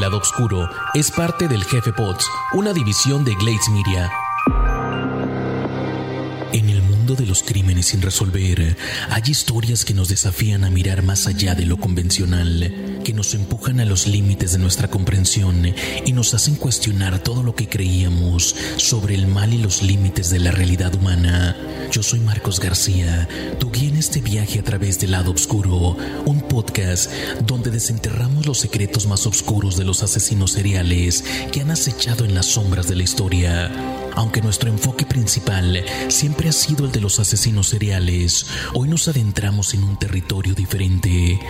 El lado oscuro es parte del Jefe Pots, una división de Glades Media. En el mundo de los crímenes sin resolver, hay historias que nos desafían a mirar más allá de lo convencional, que nos empujan a los límites de nuestra comprensión y nos hacen cuestionar todo lo que creíamos sobre el mal y los límites de la realidad humana. Yo soy Marcos García, tu guía en este viaje a través del lado oscuro, un podcast donde desenterramos los secretos más oscuros de los asesinos seriales que han acechado en las sombras de la historia. Aunque nuestro enfoque principal siempre ha sido el de los asesinos seriales, hoy nos adentramos en un territorio diferente,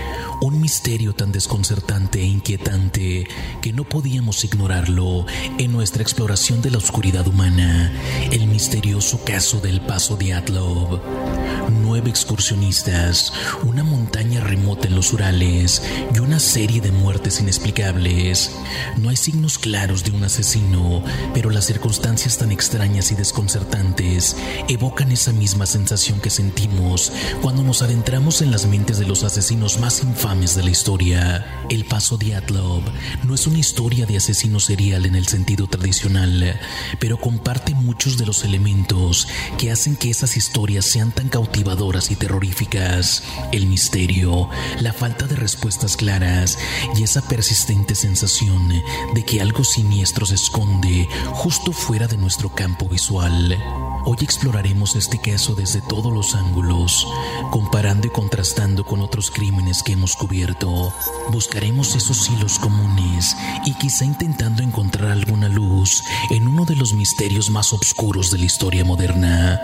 un misterio tan desconcertante e inquietante que no podíamos ignorarlo en nuestra exploración de la oscuridad humana, el misterioso caso del Paso de Atlov. Nueve excursionistas, una montaña remota en los Urales y una serie de muertes inexplicables. No hay signos claros de un asesino, pero las circunstancias tan extrañas y desconcertantes evocan esa misma sensación que sentimos cuando nos adentramos en las mentes de los asesinos más infames de la historia. El paso de Atlov no es una historia de asesino serial en el sentido tradicional, pero comparte muchos de los elementos que hacen que esas historias sean tan cautivadoras y terroríficas. El misterio, la falta de respuestas claras y esa persistente sensación de que algo siniestro se esconde justo fuera de nuestro campo visual. Hoy exploraremos este caso desde todos los ángulos, comparando y contrastando con otros crímenes que hemos cubierto. Buscaremos esos hilos comunes y quizá intentando encontrar alguna luz en uno de los misterios más oscuros de la historia moderna.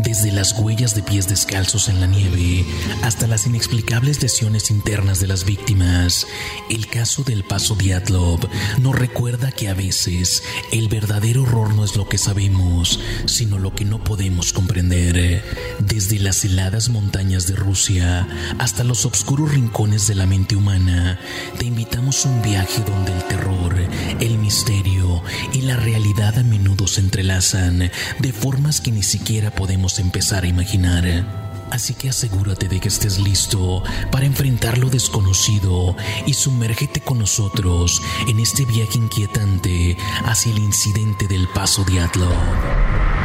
Desde las huellas de pies descalzos en la nieve hasta las inexplicables lesiones internas de las víctimas, el caso del paso Diatlov nos recuerda que a veces el verdadero horror no es lo que sabemos, sino lo que no podemos comprender. Desde las heladas montañas de Rusia hasta los oscuros rincones de la mente humana, te invitamos a un viaje donde el terror, el misterio y la realidad a menudo se entrelazan de formas que ni siquiera podemos empezar a imaginar. Así que asegúrate de que estés listo para enfrentar lo desconocido y sumérgete con nosotros en este viaje inquietante hacia el incidente del paso de Atlov.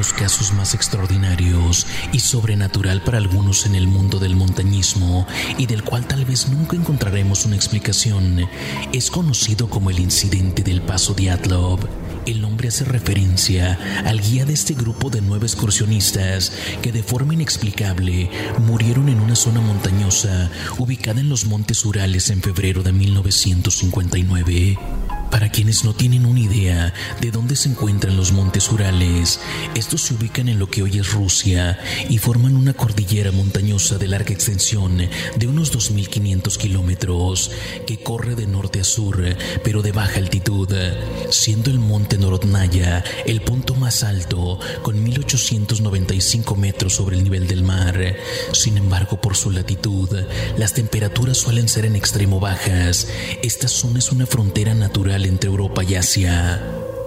Los casos más extraordinarios y sobrenatural para algunos en el mundo del montañismo y del cual tal vez nunca encontraremos una explicación es conocido como el incidente del paso de Atlov. El nombre hace referencia al guía de este grupo de nueve excursionistas que de forma inexplicable murieron en una zona montañosa ubicada en los Montes Urales en febrero de 1959. Para quienes no tienen una idea de dónde se encuentran los montes Urales, estos se ubican en lo que hoy es Rusia y forman una cordillera montañosa de larga extensión de unos 2.500 kilómetros que corre de norte a sur, pero de baja altitud, siendo el monte Norodnaya el punto más alto con 1.895 metros sobre el nivel del mar. Sin embargo, por su latitud, las temperaturas suelen ser en extremo bajas. Esta zona es una frontera natural entre Europa y Asia.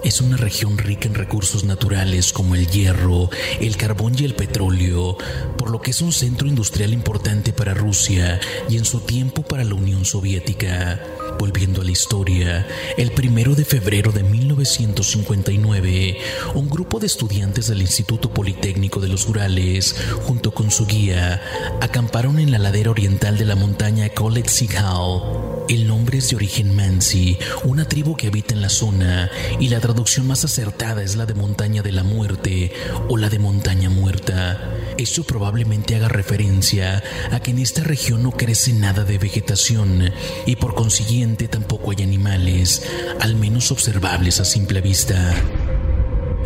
Es una región rica en recursos naturales como el hierro, el carbón y el petróleo, por lo que es un centro industrial importante para Rusia y en su tiempo para la Unión Soviética. Volviendo a la historia, el primero de febrero de 1959, un grupo de estudiantes del Instituto Politécnico de los Urales, junto con su guía, acamparon en la ladera oriental de la montaña Koletsighal. El nombre es de origen Mansi, una tribu que habita en la zona, y la traducción más acertada es la de montaña de la muerte o la de montaña muerta. Esto probablemente haga referencia a que en esta región no crece nada de vegetación y por consiguiente tampoco hay animales, al menos observables a simple vista.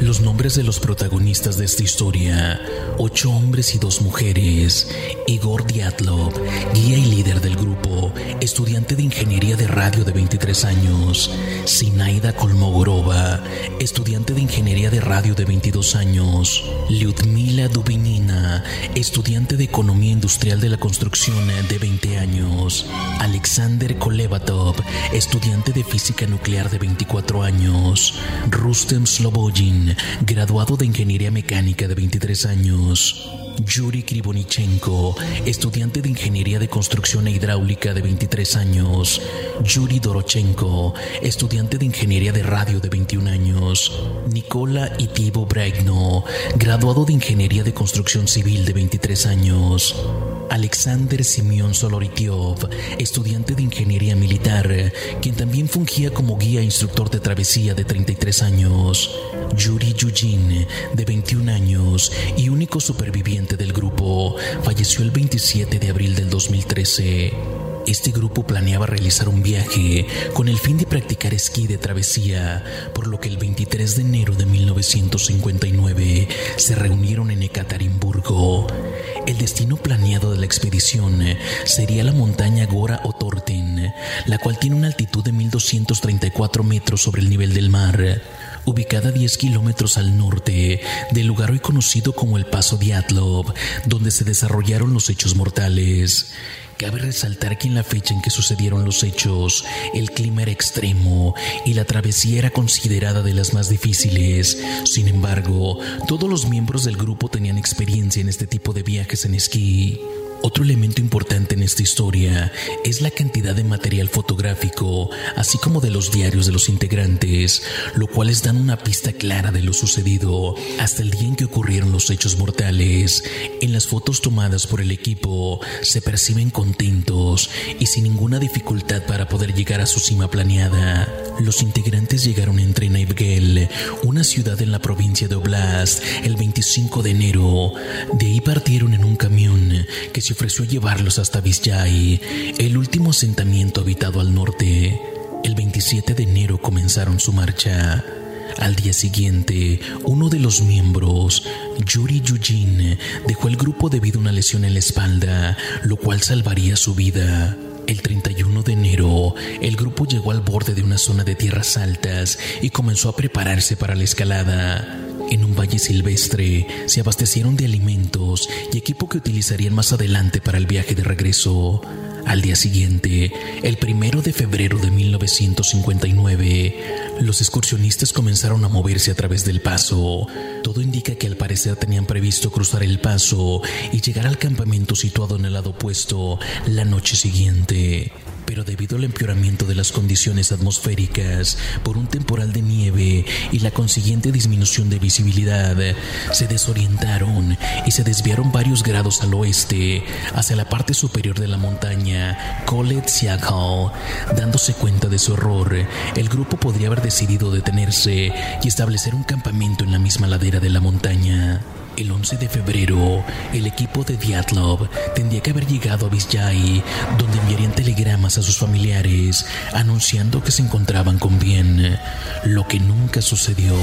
Los nombres de los protagonistas de esta historia, ocho hombres y dos mujeres. Igor Diatlov, guía y líder del grupo, estudiante de ingeniería de radio de 23 años. Sinaida Kolmogorova, estudiante de ingeniería de radio de 22 años. Lyudmila Dubinina, estudiante de economía industrial de la construcción de 20 años. Alexander Kolevatov, estudiante de física nuclear de 24 años. Rustem Graduado de Ingeniería Mecánica de 23 años. Yuri Krivonichenko, estudiante de Ingeniería de Construcción e Hidráulica de 23 años. Yuri Dorochenko, estudiante de Ingeniería de Radio de 21 años. Nikola Itivo Bregno, graduado de Ingeniería de Construcción Civil de 23 años. Alexander Simeon Soloritiov, estudiante de Ingeniería Militar, quien también fungía como guía instructor de travesía de 33 años. Yuri Yujin, de 21 años y único superviviente del grupo, falleció el 27 de abril del 2013. Este grupo planeaba realizar un viaje con el fin de practicar esquí de travesía, por lo que el 23 de enero de 1959 se reunieron en Ekaterimburgo. El destino planeado de la expedición sería la montaña Gora Otorten, la cual tiene una altitud de 1234 metros sobre el nivel del mar ubicada a 10 kilómetros al norte del lugar hoy conocido como el Paso Diatlov, donde se desarrollaron los hechos mortales. Cabe resaltar que en la fecha en que sucedieron los hechos, el clima era extremo y la travesía era considerada de las más difíciles. Sin embargo, todos los miembros del grupo tenían experiencia en este tipo de viajes en esquí. Otro elemento importante en esta historia es la cantidad de material fotográfico, así como de los diarios de los integrantes, lo cuales dan una pista clara de lo sucedido hasta el día en que ocurrieron los hechos mortales. En las fotos tomadas por el equipo se perciben contentos y sin ninguna dificultad para poder llegar a su cima planeada. Los integrantes llegaron en tren a Ivgel, una ciudad en la provincia de Oblast, el 25 de enero. De ahí partieron en un camión que se ofreció llevarlos hasta Vizcay, el último asentamiento habitado al norte. El 27 de enero comenzaron su marcha. Al día siguiente, uno de los miembros, Yuri Yujin, dejó el grupo debido a una lesión en la espalda, lo cual salvaría su vida. El 31 de enero, el grupo llegó al borde de una zona de tierras altas y comenzó a prepararse para la escalada. En un valle silvestre se abastecieron de alimentos y equipo que utilizarían más adelante para el viaje de regreso. Al día siguiente, el primero de febrero de 1959, los excursionistas comenzaron a moverse a través del paso. Todo indica que al parecer tenían previsto cruzar el paso y llegar al campamento situado en el lado opuesto la noche siguiente pero debido al empeoramiento de las condiciones atmosféricas por un temporal de nieve y la consiguiente disminución de visibilidad, se desorientaron y se desviaron varios grados al oeste hacia la parte superior de la montaña Colet Siaghal. Dándose cuenta de su horror, el grupo podría haber decidido detenerse y establecer un campamento en la misma ladera de la montaña. El 11 de febrero, el equipo de Diatlov tendría que haber llegado a Vizcay, donde enviarían telegramas a sus familiares anunciando que se encontraban con bien, lo que nunca sucedió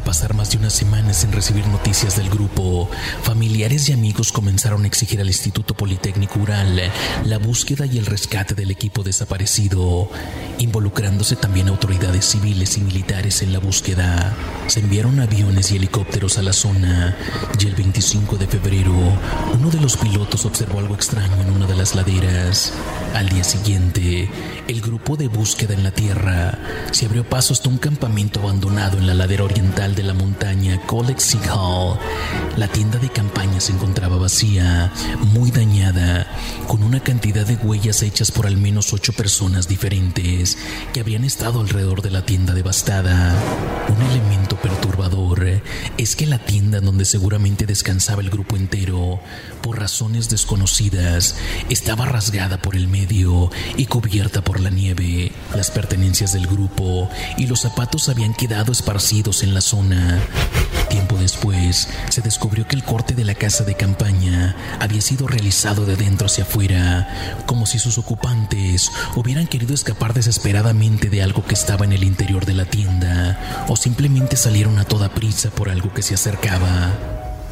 pasar más de una semana sin recibir noticias del grupo, familiares y amigos comenzaron a exigir al Instituto Politécnico Ural la búsqueda y el rescate del equipo desaparecido, involucrándose también autoridades civiles y militares en la búsqueda. Se enviaron aviones y helicópteros a la zona y el 25 de febrero uno de los pilotos observó algo extraño en una de las laderas. Al día siguiente, el grupo de búsqueda en la tierra se abrió paso hasta un campamento abandonado en la ladera oriental de la montaña Colexy Hall, la tienda de campaña se encontraba vacía, muy dañada, con una cantidad de huellas hechas por al menos ocho personas diferentes que habían estado alrededor de la tienda devastada. Un elemento perturbador es que la tienda donde seguramente descansaba el grupo entero, por razones desconocidas, estaba rasgada por el medio y cubierta por la nieve. Las pertenencias del grupo y los zapatos habían quedado esparcidos en la zona. Tiempo después, se descubrió que el corte de la casa de campaña había sido realizado de dentro hacia afuera, como si sus ocupantes hubieran querido escapar desesperadamente de algo que estaba en el interior de la tienda, o simplemente salieron a toda prisa por algo que se acercaba.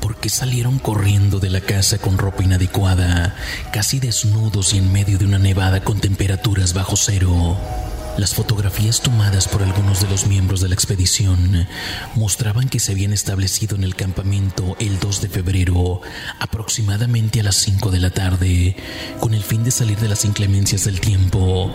¿Por qué salieron corriendo de la casa con ropa inadecuada, casi desnudos y en medio de una nevada con temperaturas bajo cero? Las fotografías tomadas por algunos de los miembros de la expedición mostraban que se habían establecido en el campamento el 2 de febrero, aproximadamente a las 5 de la tarde, con el fin de salir de las inclemencias del tiempo.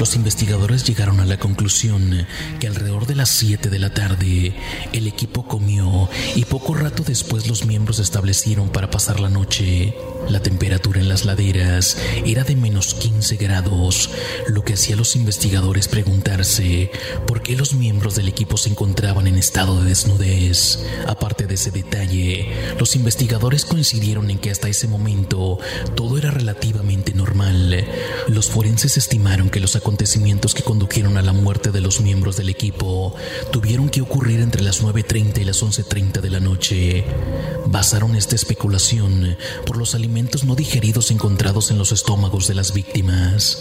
Los investigadores llegaron a la conclusión que alrededor de las 7 de la tarde el equipo comió y poco rato después los miembros establecieron para pasar la noche. La temperatura en las laderas era de menos 15 grados, lo que hacía a los investigadores preguntarse por qué los miembros del equipo se encontraban en estado de desnudez. Aparte de ese detalle, los investigadores coincidieron en que hasta ese momento todo era relativamente normal. Los forenses estimaron que los acontecimientos que condujeron a la muerte de los miembros del equipo tuvieron que ocurrir entre las 9.30 y las 11.30 de la noche. Basaron esta especulación por los alimentos no digeridos encontrados en los estómagos de las víctimas.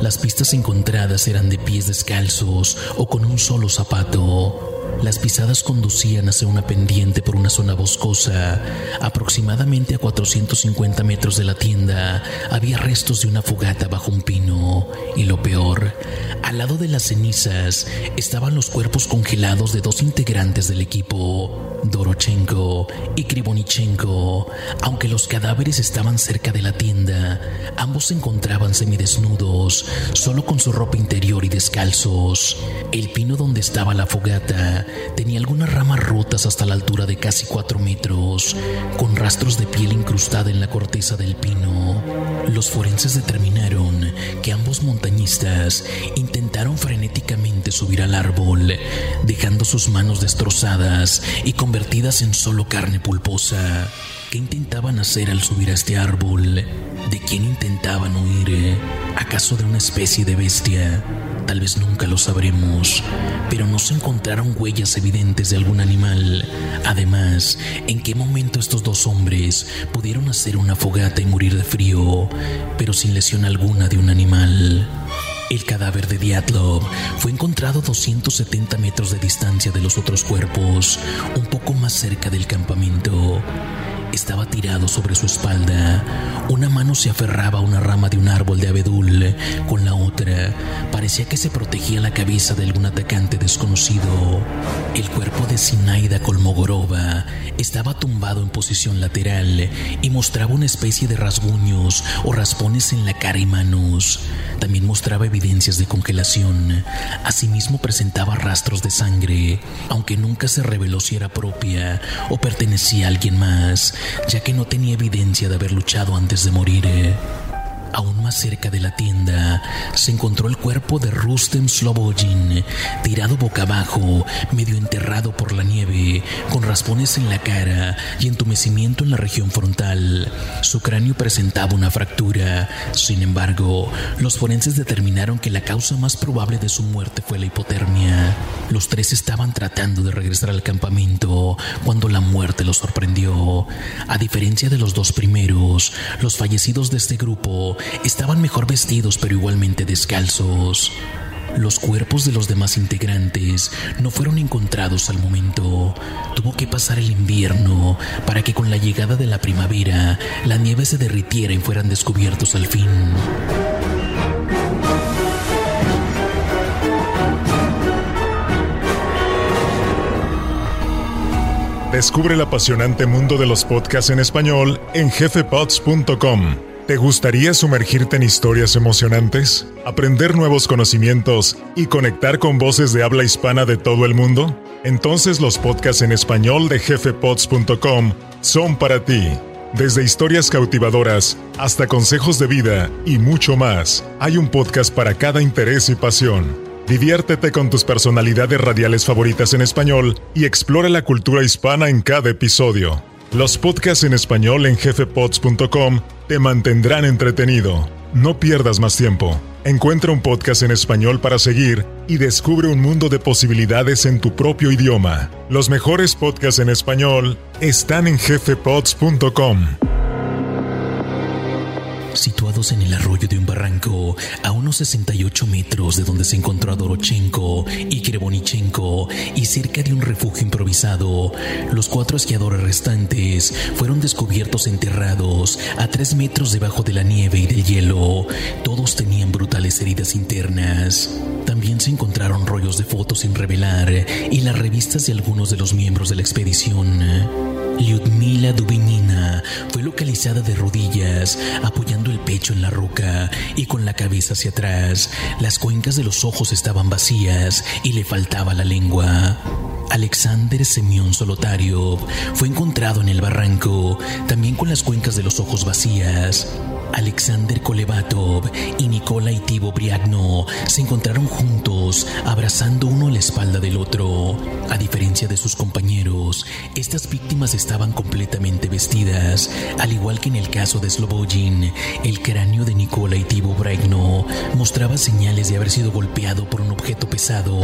Las pistas encontradas eran de pies descalzos o con un solo zapato. Las pisadas conducían hacia una pendiente por una zona boscosa. Aproximadamente a 450 metros de la tienda había restos de una fogata bajo un pino. Y lo peor, al lado de las cenizas estaban los cuerpos congelados de dos integrantes del equipo, Dorochenko y Krivonichenko. Aunque los cadáveres estaban cerca de la tienda, ambos se encontraban semidesnudos, solo con su ropa interior y descalzos. El pino donde estaba la fogata tenía algunas ramas rotas hasta la altura de casi cuatro metros, con rastros de piel incrustada en la corteza del pino. Los forenses determinaron que ambos montañistas intentaron frenéticamente subir al árbol, dejando sus manos destrozadas y convertidas en solo carne pulposa. ¿Qué intentaban hacer al subir a este árbol? ¿De quién intentaban huir? ¿Acaso de una especie de bestia? Tal vez nunca lo sabremos, pero no se encontraron huellas evidentes de algún animal. Además, ¿en qué momento estos dos hombres pudieron hacer una fogata y morir de frío, pero sin lesión alguna de un animal? El cadáver de Diatlov fue encontrado a 270 metros de distancia de los otros cuerpos, un poco más cerca del campamento. Estaba tirado sobre su espalda. Una mano se aferraba a una rama de un árbol de abedul. Con la otra, parecía que se protegía la cabeza de algún atacante desconocido. El cuerpo de Sinaida Kolmogorova estaba tumbado en posición lateral y mostraba una especie de rasguños o raspones en la cara y manos. También mostraba evidencias de congelación. Asimismo presentaba rastros de sangre, aunque nunca se reveló si era propia o pertenecía a alguien más ya que no tenía evidencia de haber luchado antes de morir. Eh. Aún más cerca de la tienda se encontró el cuerpo de Rustem Slobojin, tirado boca abajo, medio enterrado por la nieve, con raspones en la cara y entumecimiento en la región frontal. Su cráneo presentaba una fractura. Sin embargo, los forenses determinaron que la causa más probable de su muerte fue la hipotermia. Los tres estaban tratando de regresar al campamento cuando la muerte los sorprendió. A diferencia de los dos primeros, los fallecidos de este grupo estaban mejor vestidos pero igualmente descalzos. Los cuerpos de los demás integrantes no fueron encontrados al momento. Tuvo que pasar el invierno para que con la llegada de la primavera la nieve se derritiera y fueran descubiertos al fin. Descubre el apasionante mundo de los podcasts en español en jefepods.com. ¿Te gustaría sumergirte en historias emocionantes, aprender nuevos conocimientos y conectar con voces de habla hispana de todo el mundo? Entonces los podcasts en español de jefepods.com son para ti. Desde historias cautivadoras hasta consejos de vida y mucho más, hay un podcast para cada interés y pasión. Diviértete con tus personalidades radiales favoritas en español y explora la cultura hispana en cada episodio. Los podcasts en español en jefepods.com te mantendrán entretenido. No pierdas más tiempo. Encuentra un podcast en español para seguir y descubre un mundo de posibilidades en tu propio idioma. Los mejores podcasts en español están en jefepods.com situados en el arroyo de un barranco a unos 68 metros de donde se encontró Dorochenko y Krebonichenko y cerca de un refugio improvisado. Los cuatro esquiadores restantes fueron descubiertos enterrados a 3 metros debajo de la nieve y del hielo. Todos tenían brutales heridas internas. También se encontraron rollos de fotos sin revelar y las revistas de algunos de los miembros de la expedición. Lyudmila Dubinina fue localizada de rodillas, apoyando el pecho en la roca y con la cabeza hacia atrás. Las cuencas de los ojos estaban vacías y le faltaba la lengua. Alexander Semyon Solotario fue encontrado en el barranco, también con las cuencas de los ojos vacías. Alexander Kolevatov y Nikolai Tibo Briagno se encontraron juntos, abrazando uno a la espalda del otro. A diferencia de sus compañeros, estas víctimas estaban completamente vestidas, al igual que en el caso de Slobojin, el cráneo de Nikolai Tibo Briagno mostraba señales de haber sido golpeado por un objeto pesado.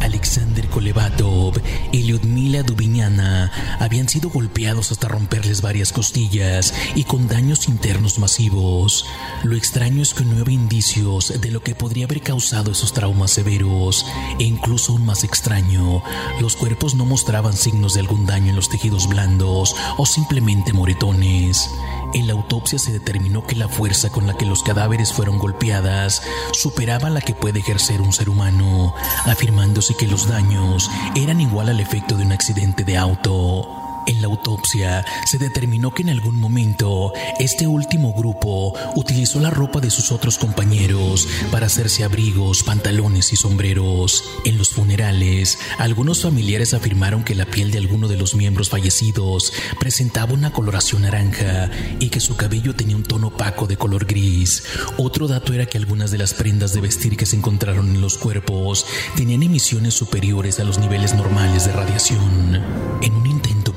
Alexander Kolevatov y Lyudmila Dubiñana habían sido golpeados hasta romperles varias costillas y con daños internos masivos. Lo extraño es que no había indicios de lo que podría haber causado esos traumas severos e incluso aún más extraño, los cuerpos no mostraban signos de algún daño en los tejidos blandos o simplemente moretones. En la autopsia se determinó que la fuerza con la que los cadáveres fueron golpeadas superaba la que puede ejercer un ser humano, afirmándose que los daños eran igual al efecto de un accidente de auto. En la autopsia se determinó que en algún momento este último grupo utilizó la ropa de sus otros compañeros para hacerse abrigos, pantalones y sombreros. En los funerales, algunos familiares afirmaron que la piel de alguno de los miembros fallecidos presentaba una coloración naranja y que su cabello tenía un tono opaco de color gris. Otro dato era que algunas de las prendas de vestir que se encontraron en los cuerpos tenían emisiones superiores a los niveles normales de radiación. En un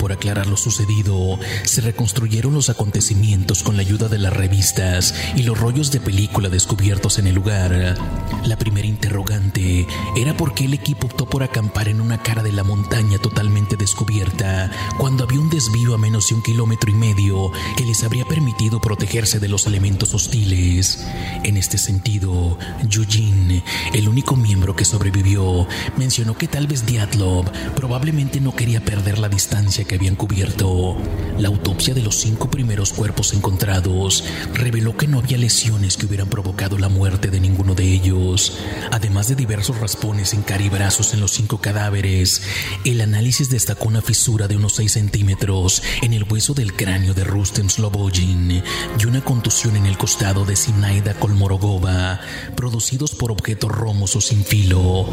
por aclarar lo sucedido, se reconstruyeron los acontecimientos con la ayuda de las revistas y los rollos de película descubiertos en el lugar. La primera interrogante era por qué el equipo optó por acampar en una cara de la montaña totalmente descubierta, cuando había un desvío a menos de un kilómetro y medio que les habría permitido protegerse de los elementos hostiles. En este sentido, Eugene, el único miembro que sobrevivió, mencionó que tal vez Diatlov probablemente no quería perder la distancia que habían cubierto. La autopsia de los cinco primeros cuerpos encontrados reveló que no había lesiones que hubieran provocado la muerte de ninguno de ellos. Además de diversos raspones en cara y brazos en los cinco cadáveres, el análisis destacó una fisura de unos 6 centímetros en el hueso del cráneo de Rustem Slobojin y una contusión en el costado de Sinaida Kolmorogova, producidos por objetos romos o sin filo.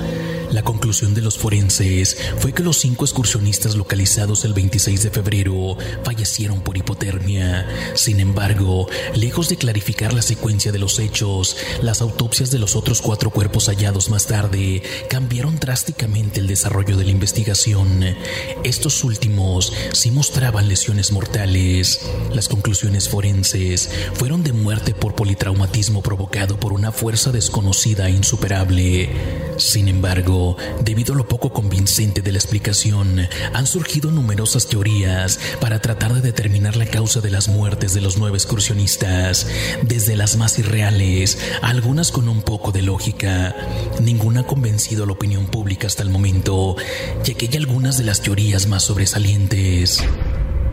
La conclusión de los forenses fue que los cinco excursionistas localizados el 26 de febrero fallecieron por hipotermia. Sin embargo, lejos de clarificar la secuencia de los hechos, las autopsias de los otros cuatro cuerpos hallados más tarde cambiaron drásticamente el desarrollo de la investigación. Estos últimos sí mostraban lesiones mortales. Las conclusiones forenses fueron de muerte por politraumatismo provocado por una fuerza desconocida e insuperable. Sin embargo, debido a lo poco convincente de la explicación, han surgido numerosas teorías para tratar de determinar la causa de las muertes de los nueve excursionistas, desde las más irreales, algunas con un poco de lógica. Ninguna ha convencido a la opinión pública hasta el momento, ya que hay algunas de las teorías más sobresalientes.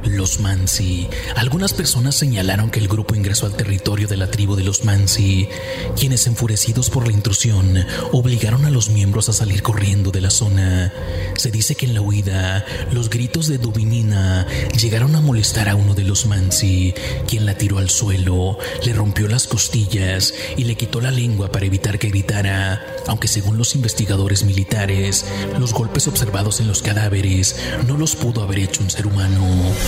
Los Mansi. Algunas personas señalaron que el grupo ingresó al territorio de la tribu de los Mansi, quienes enfurecidos por la intrusión obligaron a los miembros a salir corriendo de la zona. Se dice que en la huida, los gritos de Dubinina llegaron a molestar a uno de los Mansi, quien la tiró al suelo, le rompió las costillas y le quitó la lengua para evitar que gritara, aunque según los investigadores militares, los golpes observados en los cadáveres no los pudo haber hecho un ser humano.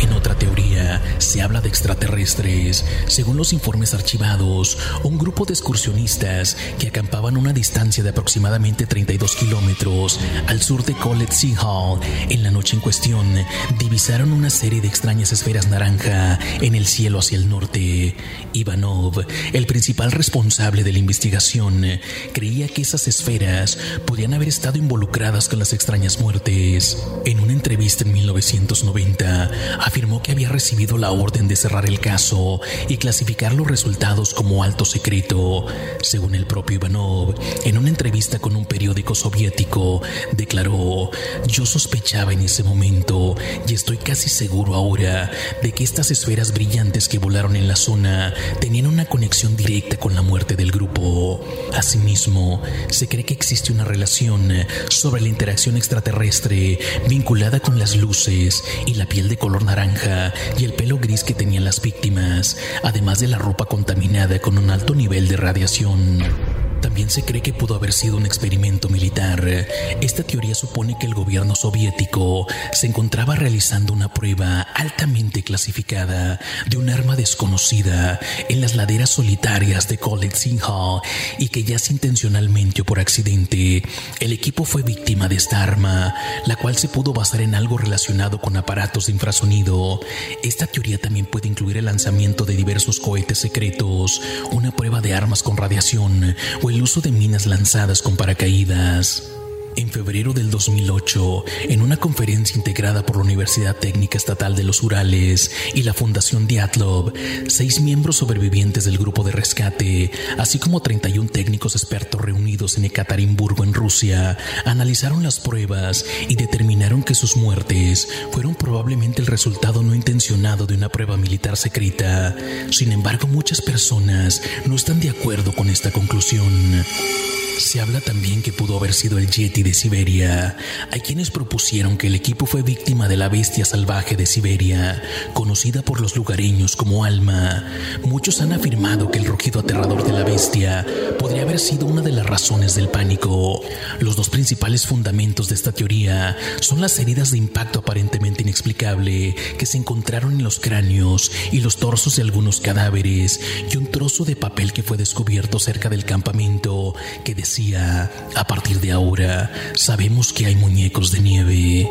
En otra teoría, se habla de extraterrestres. Según los informes archivados, un grupo de excursionistas que acampaban a una distancia de aproximadamente 32 kilómetros al sur de Collet Sea Hall, en la noche en cuestión, divisaron una serie de extrañas esferas naranja en el cielo hacia el norte. Ivanov, el principal responsable de la investigación, creía que esas esferas podían haber estado involucradas con las extrañas muertes. En una entrevista en 1990, afirmó que había recibido la orden de cerrar el caso y clasificar los resultados como alto secreto. Según el propio Ivanov, en una entrevista con un periódico soviético, declaró, yo sospechaba en ese momento y estoy casi seguro ahora de que estas esferas brillantes que volaron en la zona tenían una conexión directa con la muerte del grupo. Asimismo, se cree que existe una relación sobre la interacción extraterrestre vinculada con las luces y la piel de color naranja y el pelo gris que tenían las víctimas, además de la ropa contaminada con un alto nivel de radiación. También se cree que pudo haber sido un experimento militar. Esta teoría supone que el gobierno soviético se encontraba realizando una prueba altamente clasificada de un arma desconocida en las laderas solitarias de Hall y que ya intencionalmente o por accidente el equipo fue víctima de esta arma, la cual se pudo basar en algo relacionado con aparatos de infrasonido. Esta teoría también puede incluir el lanzamiento de diversos cohetes secretos, una prueba de armas con radiación el uso de minas lanzadas con paracaídas. En febrero del 2008, en una conferencia integrada por la Universidad Técnica Estatal de los Urales y la Fundación Diatlov, seis miembros sobrevivientes del grupo de rescate, así como 31 técnicos expertos reunidos en Ekaterimburgo, en Rusia, analizaron las pruebas y determinaron que sus muertes fueron probablemente el resultado no intencionado de una prueba militar secreta. Sin embargo, muchas personas no están de acuerdo con esta conclusión. Se habla también que pudo haber sido el Yeti de Siberia. Hay quienes propusieron que el equipo fue víctima de la bestia salvaje de Siberia, conocida por los lugareños como Alma. Muchos han afirmado que el rugido aterrador de la bestia podría haber sido una de las razones del pánico. Los dos principales fundamentos de esta teoría son las heridas de impacto aparentemente inexplicable que se encontraron en los cráneos y los torsos de algunos cadáveres y un trozo de papel que fue descubierto cerca del campamento que decía, a partir de ahora sabemos que hay muñecos de nieve.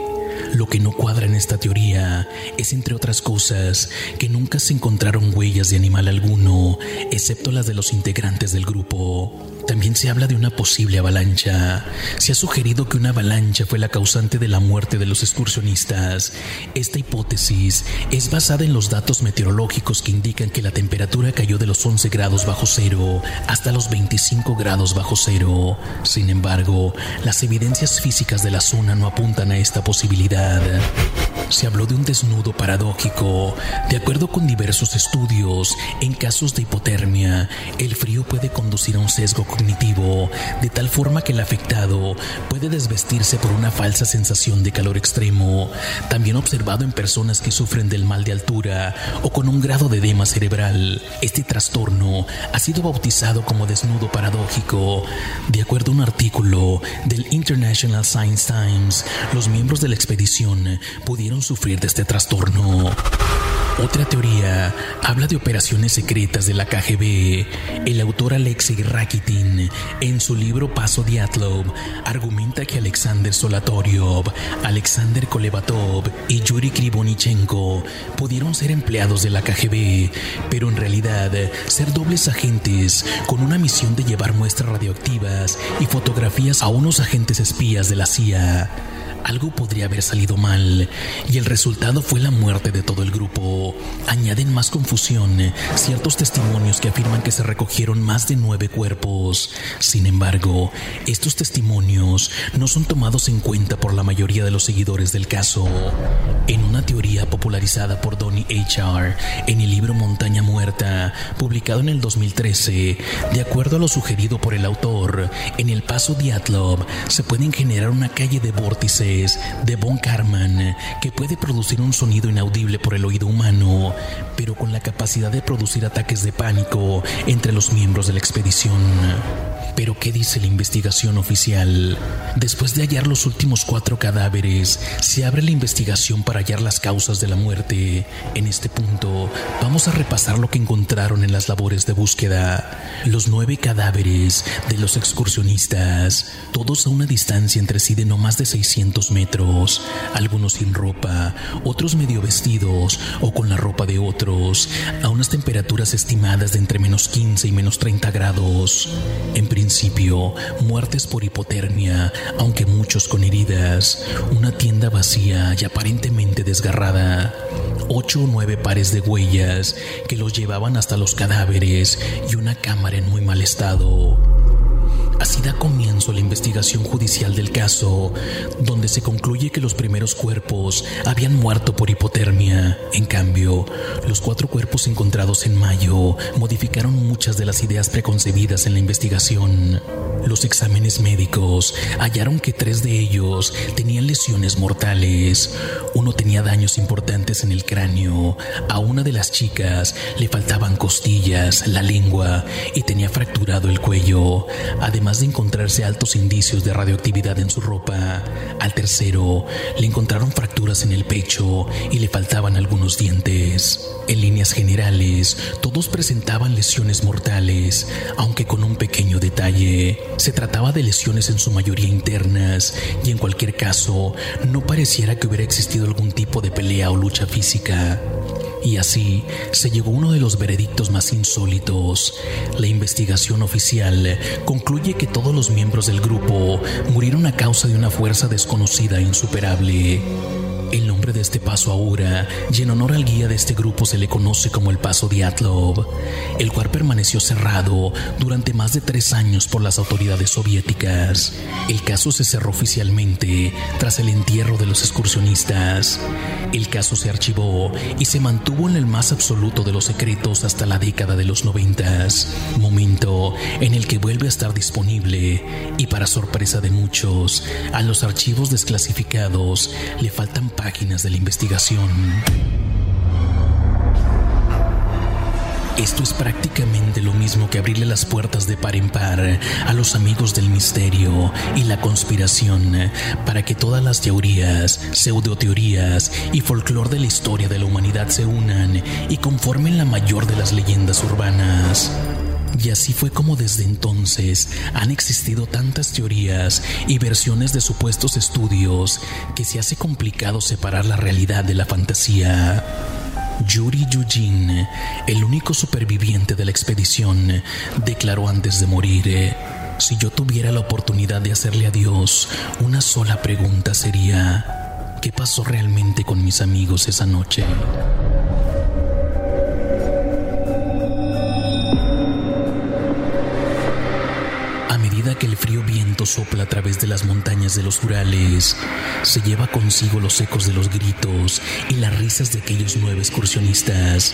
Lo que no cuadra en esta teoría es, entre otras cosas, que nunca se encontraron huellas de animal alguno, excepto las de los integrantes del grupo. También se habla de una posible avalancha. Se ha sugerido que una avalancha fue la causante de la muerte de los excursionistas. Esta hipótesis es basada en los datos meteorológicos que indican que la temperatura cayó de los 11 grados bajo cero hasta los 25 grados bajo cero. Sin embargo, las evidencias físicas de la zona no apuntan a esta posibilidad se habló de un desnudo paradójico. De acuerdo con diversos estudios, en casos de hipotermia, el frío puede conducir a un sesgo cognitivo, de tal forma que el afectado puede desvestirse por una falsa sensación de calor extremo, también observado en personas que sufren del mal de altura o con un grado de edema cerebral. Este trastorno ha sido bautizado como desnudo paradójico. De acuerdo a un artículo del International Science Times, los miembros de la expedición pudieron sufrir de este trastorno. Otra teoría habla de operaciones secretas de la KGB. El autor Alexei Rakitin, en su libro Paso Diatlov, argumenta que Alexander Solatoriov, Alexander Kolevatov y Yuri Krivonichenko pudieron ser empleados de la KGB, pero en realidad ser dobles agentes con una misión de llevar muestras radioactivas y fotografías a unos agentes espías de la CIA algo podría haber salido mal y el resultado fue la muerte de todo el grupo. Añaden más confusión ciertos testimonios que afirman que se recogieron más de nueve cuerpos. Sin embargo, estos testimonios no son tomados en cuenta por la mayoría de los seguidores del caso. En una teoría popularizada por Donny H.R. en el libro Montaña Muerta, publicado en el 2013, de acuerdo a lo sugerido por el autor, en el paso Diatlov se pueden generar una calle de vórtices de Von Karman que puede producir un sonido inaudible por el oído humano, pero con la capacidad de producir ataques de pánico entre los miembros de la expedición. Pero ¿qué dice la investigación oficial? Después de hallar los últimos cuatro cadáveres, se abre la investigación para hallar las causas de la muerte. En este punto, vamos a repasar lo que encontraron en las labores de búsqueda. Los nueve cadáveres de los excursionistas, todos a una distancia entre sí de no más de 600 metros, algunos sin ropa, otros medio vestidos o con la ropa de otros, a unas temperaturas estimadas de entre menos 15 y menos 30 grados. En principio, muertes por hipotermia, aunque muchos con heridas, una tienda vacía y aparentemente desgarrada, ocho o nueve pares de huellas que los llevaban hasta los cadáveres y una cámara en muy mal estado. Así da comienzo la investigación judicial del caso, donde se concluye que los primeros cuerpos habían muerto por hipotermia. En cambio, los cuatro cuerpos encontrados en mayo modificaron muchas de las ideas preconcebidas en la investigación. Los exámenes médicos hallaron que tres de ellos tenían lesiones mortales. Uno tenía daños importantes en el cráneo. A una de las chicas le faltaban costillas, la lengua y tenía fracturado el cuello. Además, de encontrarse altos indicios de radioactividad en su ropa, al tercero le encontraron fracturas en el pecho y le faltaban algunos dientes. En líneas generales, todos presentaban lesiones mortales, aunque con un pequeño detalle. Se trataba de lesiones en su mayoría internas y en cualquier caso, no pareciera que hubiera existido algún tipo de pelea o lucha física. Y así se llegó uno de los veredictos más insólitos. La investigación oficial concluye que todos los miembros del grupo murieron a causa de una fuerza desconocida e insuperable. El nombre de este paso ahora, y en honor al guía de este grupo, se le conoce como el Paso Diatlov, el cual permaneció cerrado durante más de tres años por las autoridades soviéticas. El caso se cerró oficialmente tras el entierro de los excursionistas. El caso se archivó y se mantuvo en el más absoluto de los secretos hasta la década de los noventas, momento en el que vuelve a estar disponible y para sorpresa de muchos, a los archivos desclasificados le faltan páginas de la investigación. Esto es prácticamente lo mismo que abrirle las puertas de par en par a los amigos del misterio y la conspiración para que todas las teorías, pseudoteorías y folclore de la historia de la humanidad se unan y conformen la mayor de las leyendas urbanas. Y así fue como desde entonces han existido tantas teorías y versiones de supuestos estudios que se hace complicado separar la realidad de la fantasía. Yuri Yujin, el único superviviente de la expedición, declaró antes de morir, si yo tuviera la oportunidad de hacerle a Dios una sola pregunta sería, ¿qué pasó realmente con mis amigos esa noche? Que el frío viento sopla a través de las montañas de los Urales, se lleva consigo los ecos de los gritos y las risas de aquellos nueve excursionistas,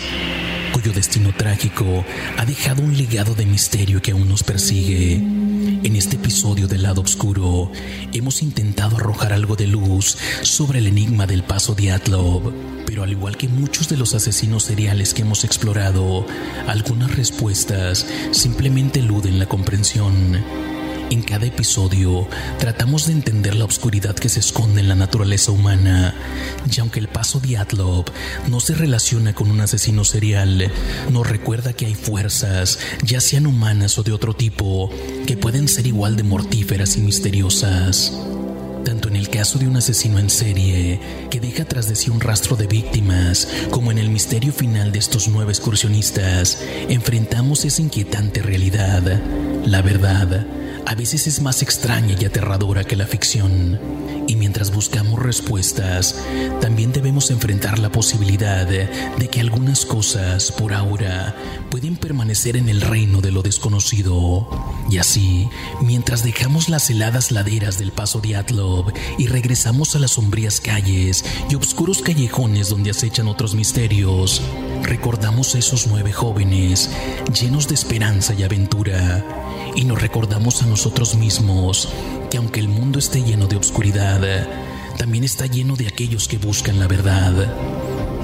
cuyo destino trágico ha dejado un legado de misterio que aún nos persigue. En este episodio del lado oscuro, hemos intentado arrojar algo de luz sobre el enigma del paso de Atlov, pero al igual que muchos de los asesinos seriales que hemos explorado, algunas respuestas simplemente eluden la comprensión. En cada episodio tratamos de entender la oscuridad que se esconde en la naturaleza humana, y aunque el paso de Atlov no se relaciona con un asesino serial, nos recuerda que hay fuerzas, ya sean humanas o de otro tipo, que pueden ser igual de mortíferas y misteriosas tanto en el caso de un asesino en serie que deja tras de sí un rastro de víctimas, como en el misterio final de estos nueve excursionistas, enfrentamos esa inquietante realidad. La verdad a veces es más extraña y aterradora que la ficción. Y mientras buscamos respuestas, también debemos enfrentar la posibilidad de que algunas cosas, por ahora, pueden permanecer en el reino de lo desconocido. Y así, mientras dejamos las heladas laderas del paso de Atlov y regresamos a las sombrías calles y oscuros callejones donde acechan otros misterios, recordamos a esos nueve jóvenes llenos de esperanza y aventura y nos recordamos a nosotros mismos que aunque el mundo esté lleno de oscuridad, también está lleno de aquellos que buscan la verdad.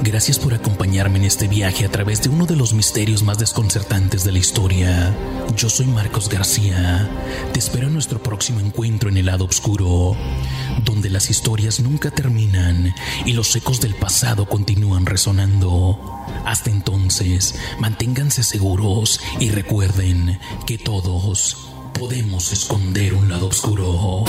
Gracias por acompañarme en este viaje a través de uno de los misterios más desconcertantes de la historia. Yo soy Marcos García. Te espero en nuestro próximo encuentro en el lado oscuro, donde las historias nunca terminan y los ecos del pasado continúan resonando. Hasta entonces, manténganse seguros y recuerden que todos podemos esconder un lado oscuro.